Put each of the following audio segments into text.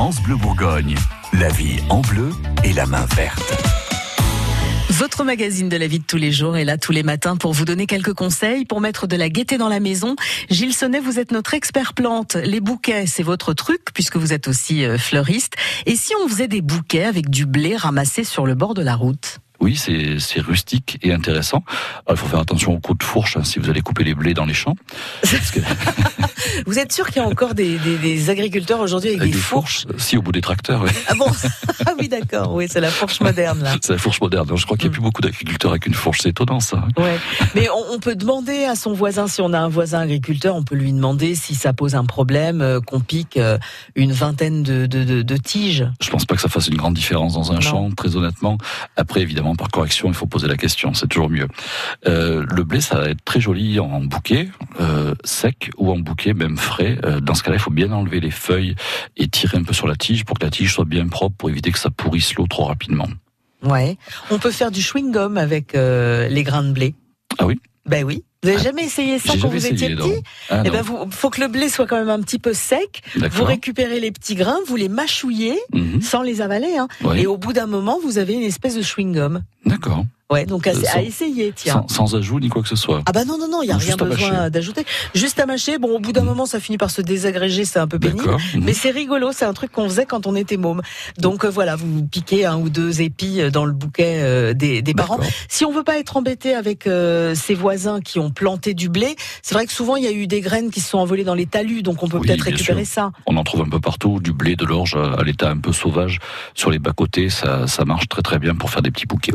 France Bleu Bourgogne, la vie en bleu et la main verte. Votre magazine de la vie de tous les jours est là tous les matins pour vous donner quelques conseils pour mettre de la gaieté dans la maison. Gilles Sonnet, vous êtes notre expert plante. Les bouquets, c'est votre truc puisque vous êtes aussi euh, fleuriste. Et si on faisait des bouquets avec du blé ramassé sur le bord de la route? Oui, c'est rustique et intéressant. il faut faire attention aux coups de fourche hein, si vous allez couper les blés dans les champs. vous êtes sûr qu'il y a encore des, des, des agriculteurs aujourd'hui avec, des, fourches, Si, au bout des tracteurs, oui. Ah bon Ah oui, d'accord. Oui, c'est la fourche moderne là. C'est la fourche moderne. je crois qu'il n'y a mm. plus beaucoup d'agriculteurs avec une fourche. C'est étonnant ça. Ouais. Mais on, on, peut demander à son voisin, si on a un voisin agriculteur, on peut lui demander si ça pose un problème euh, qu'on pique euh, une vingtaine de, de, de, tiges. Je pense pas que ça fasse une grande différence dans un champ, très honnêtement. Après, évidemment par correction, il faut poser la question, c'est toujours mieux. Euh, le blé, ça va être très joli en bouquet, euh, sec ou en bouquet, même frais. Euh, dans ce cas-là, il faut bien enlever les feuilles et tirer un peu sur la tige pour que la tige soit bien propre, pour éviter que ça pourrisse l'eau trop rapidement. Ouais. On peut faire du chewing-gum avec les grains de blé. Ah oui? Ben oui. Vous avez ah, jamais essayé ça quand vous étiez petit? Ah, Eh ben, vous, faut que le blé soit quand même un petit peu sec. Vous récupérez les petits grains, vous les mâchouillez mhm. sans les avaler, hein. et au bout d'un moment, vous avez une espèce de chewing gum. D'accord. Ouais, donc à, euh, essayer, tiens. Sans, ajout ni quoi que ce soit. Ah bah non, non, non, il n'y a rien besoin d'ajouter. Juste à mâcher. Bon, au bout d'un mm. moment, ça finit par se désagréger, c'est un peu pénible. Mm-hmm. Mais c'est rigolo, c'est un truc qu'on faisait quand on était môme. Donc euh, voilà, vous piquez un ou deux épis euh, dans le bouquet des, des parents. Si on veut pas être embêté avec ses voisins qui ont planté du blé, c'est vrai que souvent il y a eu des graines qui se sont envolées dans les talus, donc on peut peut-être récupérer ça. On en trouve un peu partout, du blé, de l'orge à l'état un peu sauvage sur les bas-côtés, ça, ça marche très très bien pour faire des petits bouquets.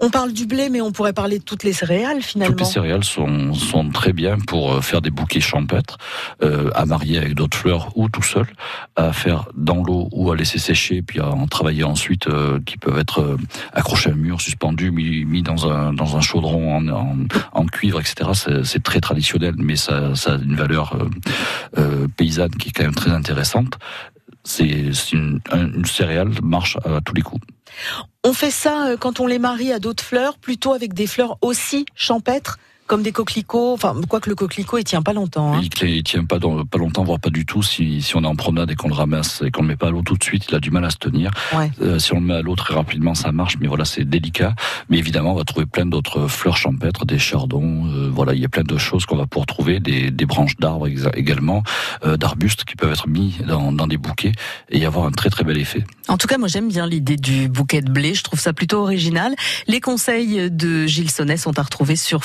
On parle du blé, mais on pourrait parler de toutes les céréales finalement. Toutes les céréales sont, sont très bien pour euh, faire des bouquets champêtres, euh, à marier avec d'autres fleurs ou tout seul, à faire dans l'eau ou à laisser sécher, puis à en travailler ensuite, euh, qui peuvent être accrochés à un mur, suspendus, mis, dans un dans un chaudron en, en, cuivre, etc. C'est très traditionnel, mais ça a une valeur paysanne qui est quand même très intéressante. C'est une, céréale marche à tous les coups. On fait ça euh, quand on les marie à d'autres fleurs, plutôt avec des fleurs aussi champêtres? Comme des coquelicots. Enfin, quoi que le coquelicot, il tient pas longtemps. Hein. Il, il, tient pas, dans, pas longtemps, voire pas du tout. Si, si on est en promenade et qu'on le ramasse et qu'on le met pas à l'eau tout de suite, il a du mal à se tenir. Euh, si on le met à l'eau très rapidement, ça marche. Mais voilà, c'est délicat. Mais évidemment, on va trouver plein d'autres fleurs champêtres, des chardons. Euh, voilà, il y a plein de choses qu'on va pouvoir trouver, des, des branches d'arbres également, euh, d'arbustes qui peuvent être mis dans, dans des bouquets et y avoir un très très bel effet. En tout cas, moi j'aime bien l'idée du bouquet de blé. Je trouve ça plutôt original. Les conseils de Gilles Sonnet sont à retrouver sur